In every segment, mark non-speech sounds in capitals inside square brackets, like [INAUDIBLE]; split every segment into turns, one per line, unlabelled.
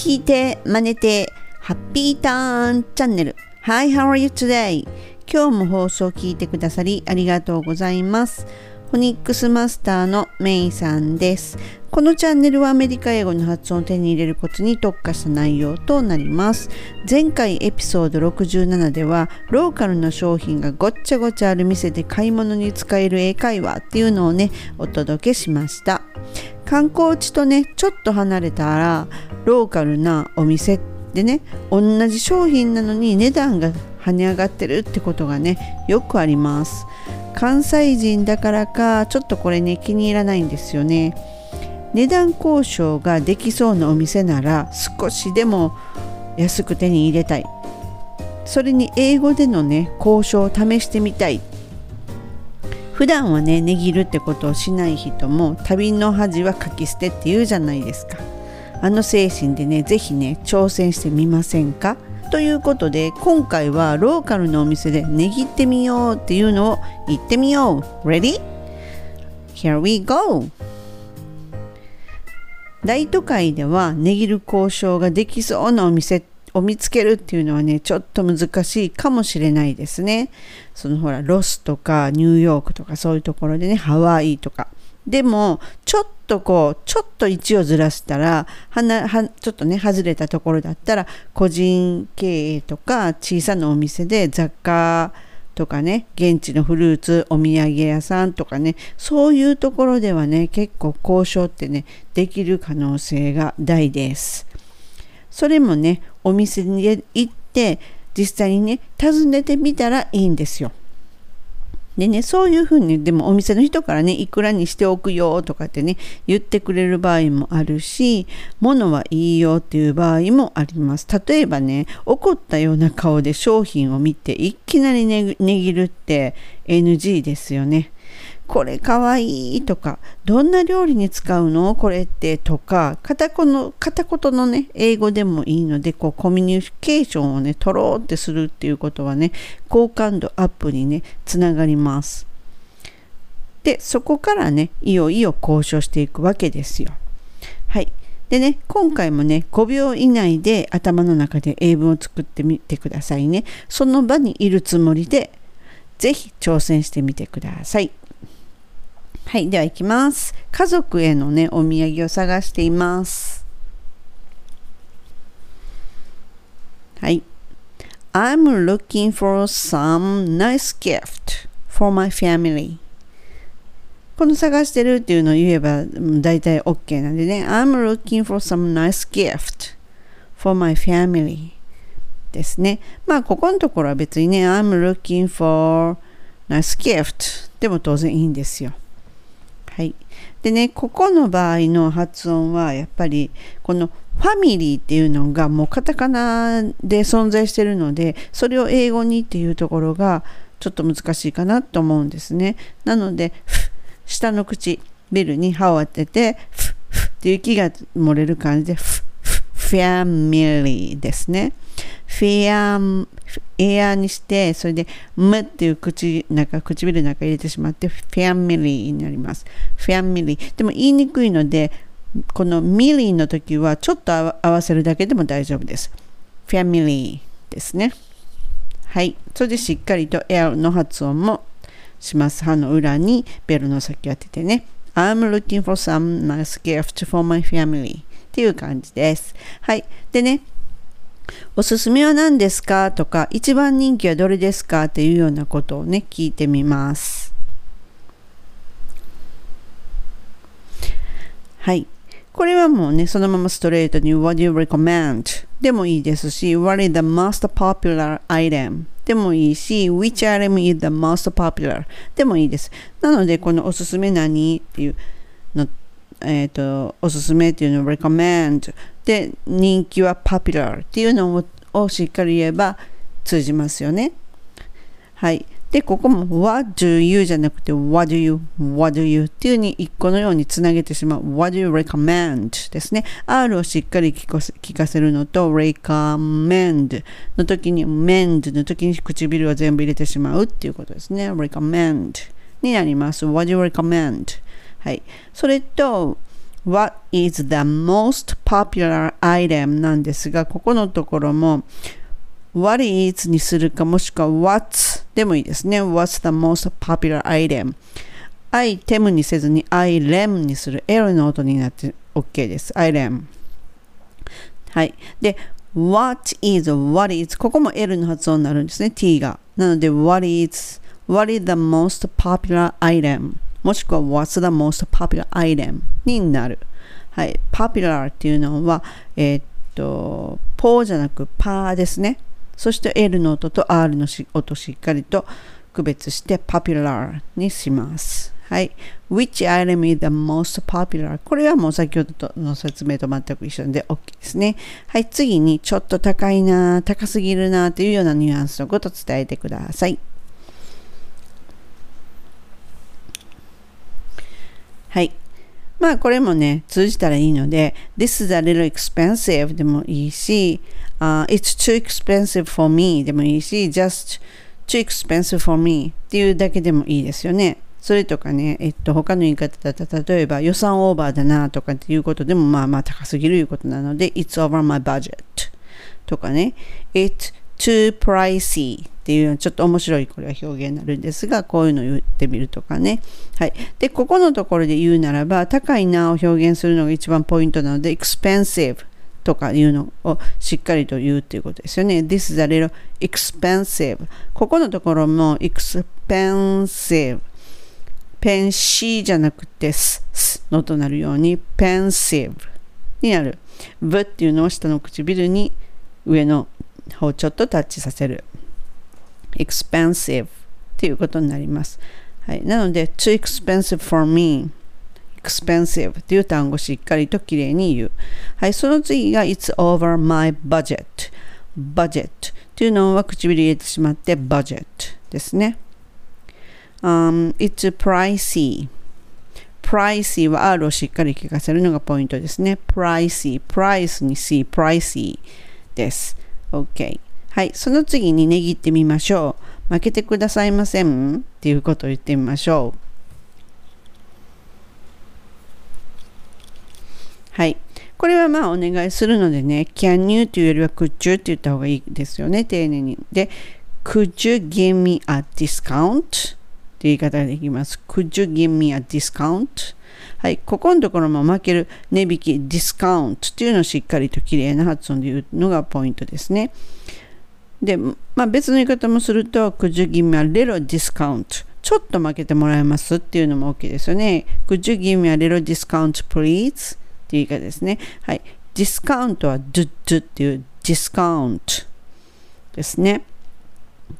聞いて、真似て、ハッピーターンチャンネル。Hi, how are you today? 今日も放送を聞いてくださりありがとうございます。フォニックスマスターのメイさんです。このチャンネルはアメリカ英語の発音を手に入れるコツに特化した内容となります。前回エピソード67ではローカルな商品がごっちゃごちゃある店で買い物に使える英会話っていうのをねお届けしました。観光地とねちょっと離れたらローカルなお店でね同じ商品なのに値段が跳ね上がってるってことがねよくあります。関西人だからかちょっとこれね気に入らないんですよね。値段交渉ができそうなお店なら少しでも安く手に入れたいそれに英語でのね交渉を試してみたい普段はね値切るってことをしない人も旅の恥はかき捨てって言うじゃないですかあの精神でね是非ね挑戦してみませんか？ということで今回はローカルのお店で値切ってみようっていうのを言ってみよう Ready? Here we go! 大都会では値切る交渉ができそうなお店っを見つけるっていうのはねちょっと難しいかもしれないですね。そのほらロスとかニューヨークとかそういうところでねハワイとか。でもちょっとこうちょっと位置をずらしたらはなはちょっとね外れたところだったら個人経営とか小さなお店で雑貨とかね現地のフルーツお土産屋さんとかねそういうところではね結構交渉ってねできる可能性が大ですそれもねお店に行って実際にね訪ねてみたらいいんですよでね、そういうふうに、でもお店の人からね、いくらにしておくよとかってね、言ってくれる場合もあるし、物はいいよっていう場合もあります。例えばね、怒ったような顔で商品を見て、いきなり値切るって NG ですよね。これかわいいとか、どんな料理に使うの？これってとか、片言の片言のね、英語でもいいので、こうコミュニケーションをね、取ろうってするっていうことはね、好感度アップにね、つながります。で、そこからね、いよいよ交渉していくわけですよ。はい。でね、今回もね、5秒以内で頭の中で英文を作ってみてくださいね。その場にいるつもりで、ぜひ挑戦してみてください。はい、では行きます。家族へのね、お土産を探しています。はい。I'm looking for some nice gift for my family. この探してるっていうのを言えば大体 OK なんでね。I'm looking for some nice gift for my family ですね。まあ、ここのところは別にね、I'm looking for nice gift でも当然いいんですよ。はい。でね、ここの場合の発音はやっぱりこのファミリーっていうのがもうカタカナで存在してるので、それを英語にっていうところがちょっと難しいかなと思うんですね。なので、下の口、ベルに歯を当てて、フフっていう息が漏れる感じで、フファミリーですね。フェア、エアにして、それで、ムっていう口、なんか唇の中入れてしまって、フェアミリーになります。フェアミリー。でも言いにくいので、このミリーの時はちょっと合わせるだけでも大丈夫です。フェアミリーですね。はい。それでしっかりと L の発音もします。歯の裏にベルの先を当ててね。I'm looking for some nice gift for my family っていう感じです。はい。でね、おすすめは何ですか？とか、一番人気はどれですか？っていうようなことをね、聞いてみます。はい。これはもうね、そのままストレートに What do you recommend? でもいいですし、What is the most popular item? でもいいし、Which item is the most popular? でもいいです。なので、このおすすめ何？っていうの、えっ、ー、と、おすすめっていうのを recommend で人気は popular っていうのをしっかり言えば通じますよね。はい。で、ここも What do you じゃなくて What do you, What do you っていうに一個のようにつなげてしまう What do you recommend ですね。R をしっかり聞かせるのと recommend の時に mend の時に唇を全部入れてしまうっていうことですね。recommend になります。What do you recommend? はい。それと What is the most popular item なんですが、ここのところも What is にするかもしくは What's でもいいですね。What's the most popular item? アイテムにせずにアイレムにする L の音になって OK です。アイレム。はい。で、What is, What is ここも L の発音になるんですね。T が。なので、What is, What is the most popular item? もしくは What's the most popular item? になる。はい。popular っていうのは、えー、っと、ポーじゃなくパーですね。そして L の音と R の音しっかりと区別して popular にします。はい。Which item is the most popular? これはもう先ほどの説明と全く一緒で OK ですね。はい。次にちょっと高いな、高すぎるなというようなニュアンスのことを伝えてください。はい。まあこれもね、通じたらいいので、This is a little expensive でもいいし、uh, It's too expensive for me でもいいし、Just too expensive for me っていうだけでもいいですよね。それとかね、えっと、他の言い方だったら、例えば予算オーバーだなとかっていうことでも、まあまあ高すぎるいうことなので、It's over my budget とかね、It's too pricey っていうちょっと面白いこれは表現になるんですが、こういうのを言ってみるとかね。はい。で、ここのところで言うならば、高いなを表現するのが一番ポイントなので、expensive とかいうのをしっかりと言うっていうことですよね。This is a little expensive. ここのところも expensive ペンシーじゃなくてス、スのとなるように、ペンシブになる。ブっていうのを下の唇に上のをちょっとタッチさせる。expensive っていうことになります。はい、なので、too expensive for me expensive っていう単語をしっかりときれいに言う。はい、その次が it's over my budget budget っていうのは唇入れてしまって budget ですね。Um, it's pricey. pricey は R をしっかり聞かせるのがポイントですね。pricey, price に C, pricey です。OK。はい。その次に値切ってみましょう。負けてくださいませんっていうことを言ってみましょう。はい。これはまあお願いするのでね、can you というよりは could you って言った方がいいですよね。丁寧に。で、could you give me a discount? という言い方ができます。Could you give me a discount? はい、ここのところも負ける値引き、ディスカウントっていうのをしっかりときれいな発音で言うのがポイントですね。で、まあ、別の言い方もすると、Could you give me a little discount? ちょっと負けてもらえますっていうのも OK ですよね。Could you give me a little discount please? っていう言い方ですね。はい。ディスカウントは do do っていうディスカウントですね。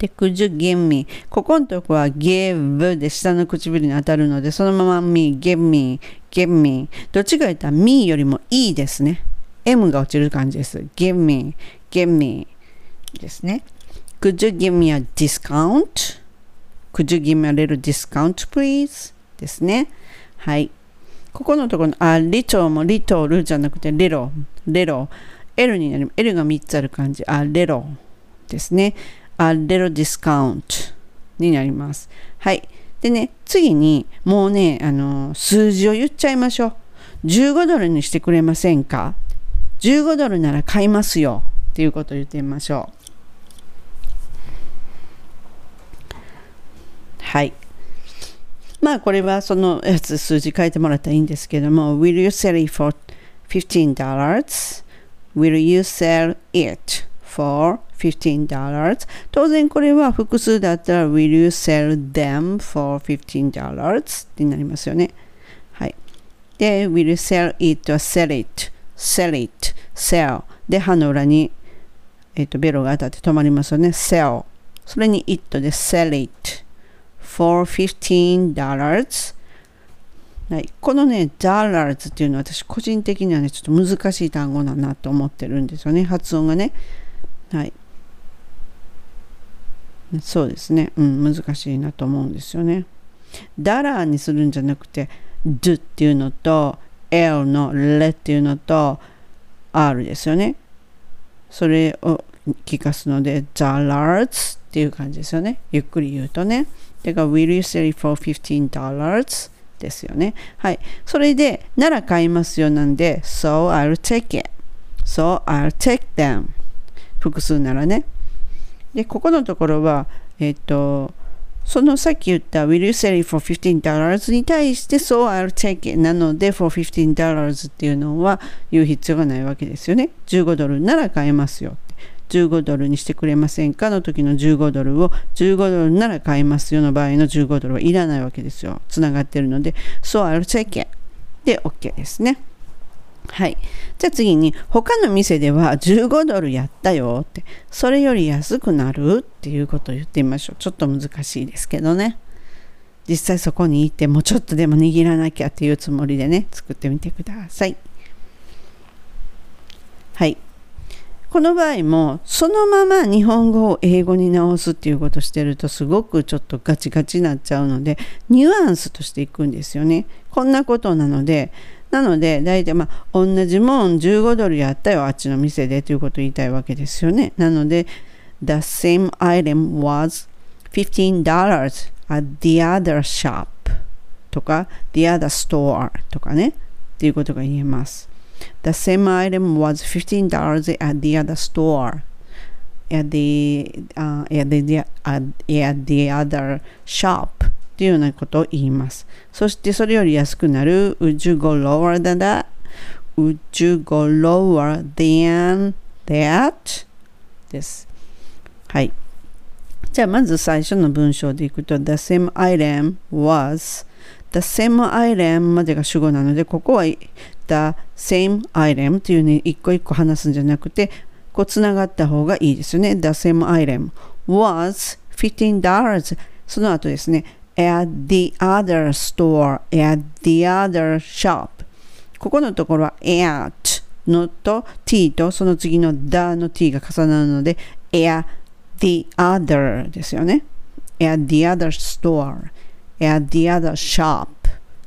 で、could you give me ここのとこは give で下の唇に当たるので、そのまま me, give me, give me どっちか言ったら me よりも e ですね。m が落ちる感じです。give me, give me ですね。could you give me a discount? could you give me a little discount please? ですね。はい。ここのところの、あ、リトもリトルじゃなくて、レロ、レロ。L になります、L が3つある感じ。あ、レロですね。A little discount になります。はい。でね、次にもうね、あの、数字を言っちゃいましょう。15ドルにしてくれませんか ?15 ドルなら買いますよ。っていうことを言ってみましょう。はい。まあこれはそのやつ数字書いてもらったらいいんですけども Will you sell it for $15?Will you sell it? For $15. 当然これは複数だったら Will you sell them for $15? ってなりますよね。はい。で、Will you sell it or sell it? sell it, sell で歯の裏に、えー、とベロが当たって止まりますよね。sell それに it で sell it for $15 はい、このね、dollars っていうのは私個人的にはね、ちょっと難しい単語だなと思ってるんですよね。発音がね。はい。そうですね。うん、難しいなと思うんですよね。ダラーにするんじゃなくて、ドゥっていうのと、L のレっていうのと、R ですよね。それを聞かすので、dollars っていう感じですよね。ゆっくり言うとね。だか、will you sell it for $15? ですよね。はい。それで、なら買いますよなんで、So I'll take it. So I'll take them. 複数ならね。で、ここのところは、えっ、と、そのさっき言った Will you sell it for $15 に対して So I'll take it なので for $15 っていうのは言う必要がないわけですよね。15ドルなら買えますよ。15ドルにしてくれませんかの時の15ドルを15ドルなら買いますよの場合の15ドルはいらないわけですよ。つながってるので So I'll take it で OK ですね。はい。じゃあ次に、他の店では15ドルやったよって、それより安くなるっていうことを言ってみましょう。ちょっと難しいですけどね。実際そこに行ってもうちょっとでも握らなきゃっていうつもりでね、作ってみてください。はい。この場合もそのまま日本語を英語に直すっていうことをしてるとすごくちょっとガチガチになっちゃうのでニュアンスとしていくんですよね。こんなことなのでなので、大体まあ、同じもん15ドルやったよ、あっちの店でということを言いたいわけですよね。なので、The same item was $15 at the other shop とか the other store とかね、っていうことが言えます。The same item was $15 at the other store at the,、uh, at the, at, at the other shop っていうようなことを言います。そしてそれより安くなる Would you go lower than that? Would you go lower than that? です。はい。じゃあまず最初の文章でいくと The same item was The same item までが主語なのでここは The same item っていうね一個一個話すんじゃなくてこうつながった方がいいですよね The same item was $15 その後ですね at the other store, at the other shop ここのところは at のと t とその次の the の t が重なるので at the other ですよね at the other store at the other shop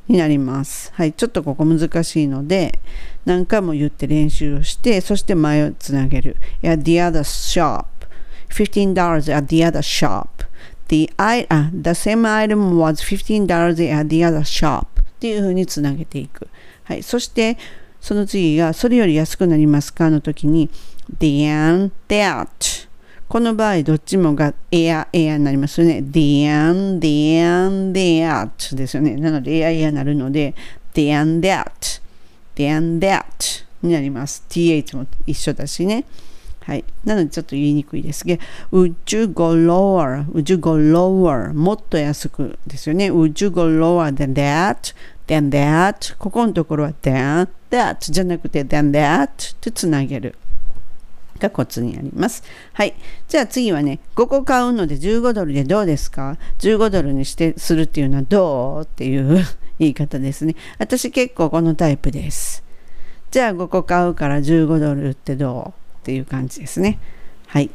になります。はい、ちょっとここ難しいので何回も言って練習をしてそして前をつなげる at the other shop $15 at the other shop the, I, uh, the same item was $15 at the other shop っていうふうにつなげていく。はい。そして、その次が、それより安くなりますかの時に、the and that この場合、どっちもが air, air になりますよね。the and, the and that ですよね。なので、air, air になるので、the and that, the and that になります。th も一緒だしね。はい。なのでちょっと言いにくいですけど、would you go lower? would you go lower? もっと安くですよね。would you go lower than that? than that? ここのところは than that じゃなくて than that とつなげる。がコツになります。はい。じゃあ次はね、5個買うので15ドルでどうですか ?15 ドルにしてするっていうのはどう？っていう [LAUGHS] 言い方ですね。私結構このタイプです。じゃあ5個買うから15ドルってどう？っていう感じですね。はい。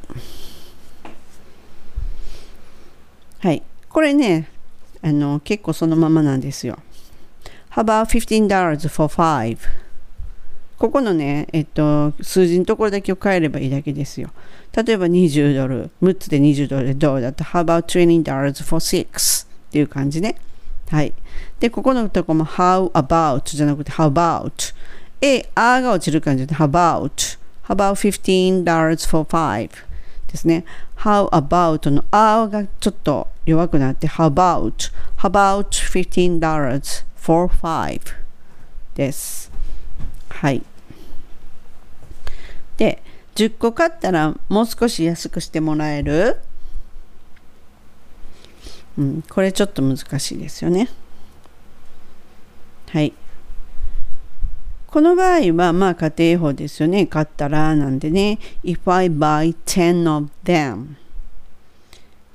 はい。これね、あの、結構そのままなんですよ。How about $15 for five? ここのね、えっと、数字のところだけを変えればいいだけですよ。例えば20ドル、6つで20ドルでどうだと、How about $20 for six? っていう感じね。はい。で、ここのとこも How about じゃなくて How about? え、あが落ちる感じで How about? How about $15 for five? ですね。How about の R がちょっと弱くなって How about? How about $15 for five? です。はい。で、10個買ったらもう少し安くしてもらえる？うん、これちょっと難しいですよね。はい。この場合は、まあ家庭法ですよね。買ったらなんでね。If I buy 10 of them,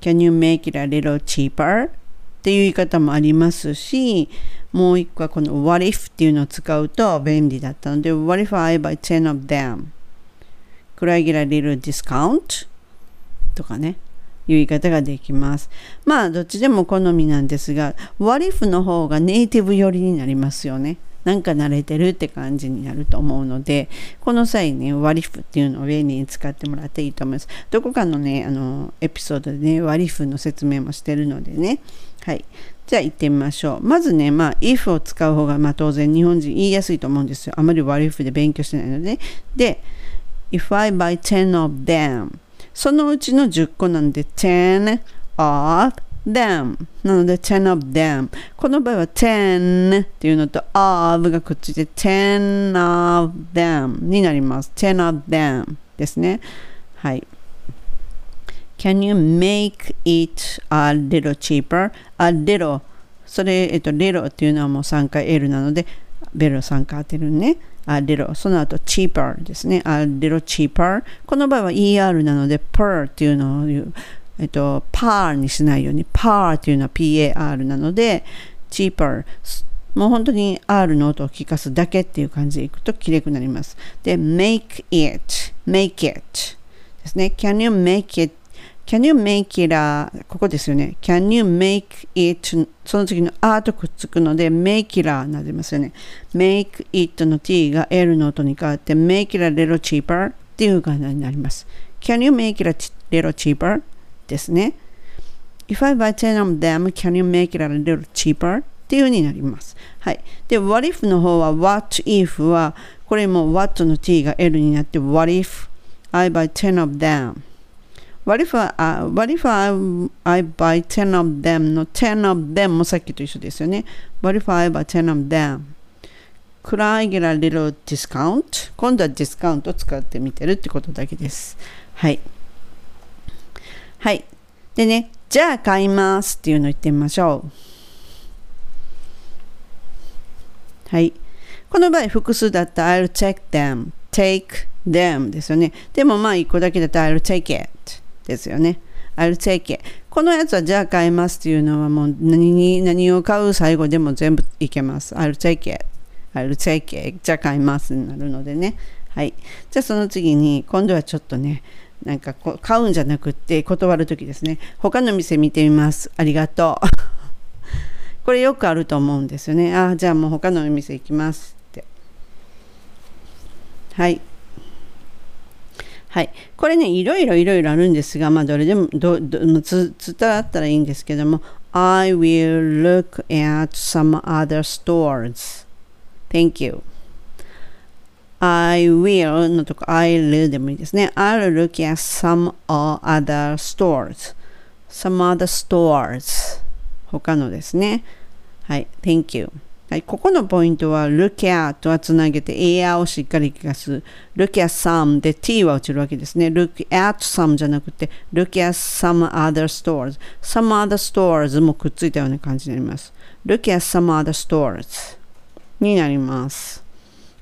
can you make it a little cheaper? っていう言い方もありますし、もう一個はこの What if っていうのを使うと便利だったので、What if I buy 10 of them? Could I get a little discount? とかね。いう言い方ができます。まあ、どっちでも好みなんですが、What if の方がネイティブ寄りになりますよね。なんか慣れてるって感じになると思うので、この際ね、割り符っていうのを便利に使ってもらっていいと思います。どこかのね、あの、エピソードでね、割り符の説明もしてるのでね。はい。じゃあ行ってみましょう。まずね、まあ、if を使う方が、まあ当然日本人言いやすいと思うんですよ。あまり what if で勉強してないので、ね。で、if I buy 10 of them そのうちの10個なんで10 of them なので10 of them この場合は10っていうのと of がくっついて10 of them になります10 of them ですねはい Can you make it a little cheaper? a little それ、えっと、little っていうのはもう3回 L なのでベル3回当てるね a little その後 cheaper ですね a little cheaper この場合は ER なので per っていうのを言うえっと、par にしないように par っていうのは par なので cheaper もう本当に R の音を聞かすだけっていう感じでいくときれくなります。で、make it, make it ですね。Can you make it Can you make it a ここですよね。Can you make it その次の a とくっつくので make it a なりますよね。make it の t が L の音に変わって make it a little cheaper っていう感じになります。Can you make it a little cheaper? ですね。If I buy 10 of them, can you make it a little cheaper? っていう風になります。はい。で、what if の方は what if はこれも what の t が L になって what if I buy 10 of them What if, I, uh, what if I, I buy 10 of them の10 of them もさっきと一緒ですよね。What if I buy 10 of them? Could I get a little discount? 今度はディスカウントを使ってみてるってことだけです。はい。はい。でね、じゃあ買いますっていうのを言ってみましょう。はい。この場合、複数だったら I'll take them, take them ですよね。でもまあ1個だけだったら I'll take it ですよね。I'll take it このやつはじゃあ買いますっていうのはもう何に何を買う最後でも全部いけます。I'll take it I'll take it じゃあ買いますになるのでね。はい。じゃあその次に今度はちょっとねなんかこう買うんじゃなくって断る時ですね。他の店見てみます。ありがとう。[LAUGHS] これよくあると思うんですよね。ああ、じゃあもう他のお店行きますって。はい。はい。これね、いろいろいろいろあるんですが、まあ、どれでも、ど、ど、つ、伝わったらいいんですけども、I will look at some other stores. Thank you. I will のとこ I'll でもいいですね。I'll look at some other stores. some other stores. 他のですね。はい。Thank you. はい、ここのポイントは look at はつなげて air をしっかり聞かす。look at some で t は落ちるわけですね。look at some じゃなくて look at some other stores。some other stores もくっついたような感じになります。look at some other stores になります。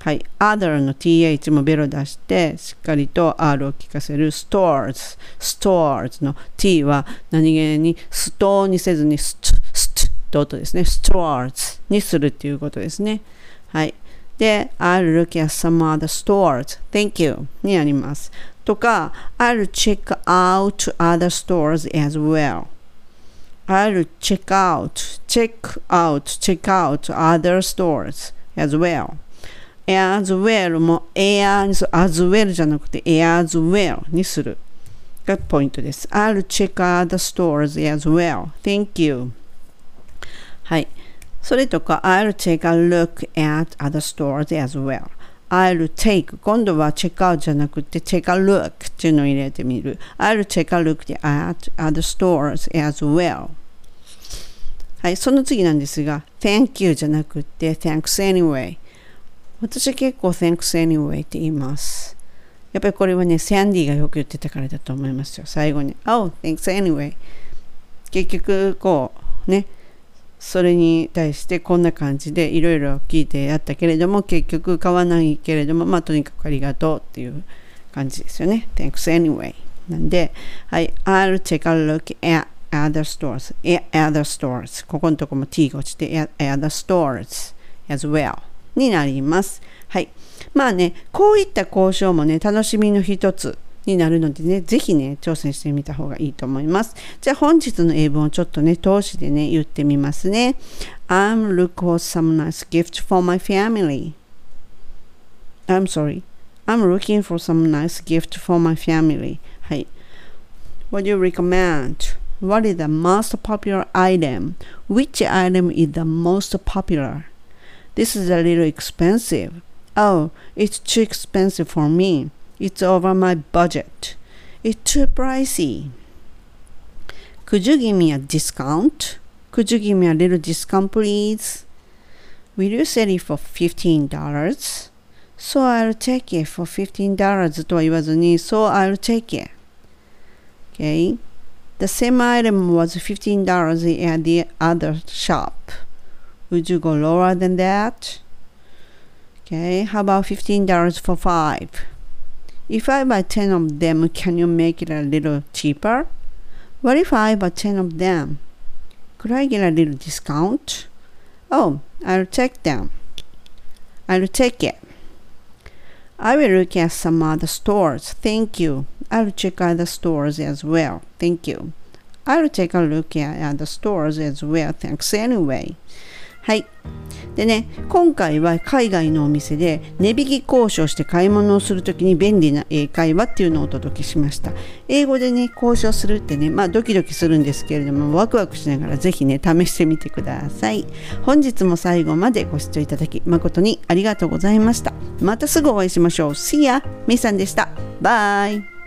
はい。other の th もベロ出して、しっかりと r を聞かせる stores。stores の t は何気にストーにせずにスト、ストって音ですね。stores にするっていうことですね。はい。で、I'll look at some other stores. Thank you になります。とか、I'll check out other stores as well. I'll check out, check out, check out other stores as well. As well も air にする as well じゃなくて as well にするがポイントです。I'll check other stores as well. Thank you. はい。それとか、I'll take a look at other stores as well. I'll take 今度はチェックアウトじゃなくて take a look っていうのを入れてみる。I'll take a look at other stores as well. はい、その次なんですが、thank you じゃなくて thanks anyway。私結構 thanks anyway って言います。やっぱりこれはね、サンディがよく言ってたからだと思いますよ。最後に、oh, thanks anyway。結局、こう、ね、それに対してこんな感じでいろいろ聞いてやったけれども結局買わないけれどもまあとにかくありがとうっていう感じですよね。Thanks anyway. なんで、はい、I'll take a look at other stores, at other stores. ここのとこも t が落ちて at other stores as well になります。はい。まあね、こういった交渉もね、楽しみの一つになるのでね、ぜひね、挑戦してみた方がいいと思います。じゃあ本日の英文をちょっとね、通しでね、言ってみますね。I'm looking for some nice gift for my family. I'm sorry. I'm looking for some nice gift for my family. はい。What do you recommend? What is the most popular item? Which item is the most popular? This is a little expensive. Oh, it's too expensive for me. It's over my budget. It's too pricey. Could you give me a discount? Could you give me a little discount, please? Will you sell it for $15? So I'll take it for $15とは言わずに So I'll take it. Okay. The same item was $15 at the other shop. Would you go lower than that? Okay, how about $15 for 5? If I buy 10 of them, can you make it a little cheaper? What if I buy 10 of them? Could I get a little discount? Oh, I'll take them. I'll take it. I will look at some other stores. Thank you. I'll check other stores as well. Thank you. I'll take a look at other stores as well. Thanks anyway. はい。でね、今回は海外のお店で値引き交渉して買い物をするときに便利な英会話っていうのをお届けしました。英語でね、交渉するってね、まあドキドキするんですけれども、ワクワクしながらぜひね、試してみてください。本日も最後までご視聴いただき誠にありがとうございました。またすぐお会いしましょう。See ya! みさんでした。バイ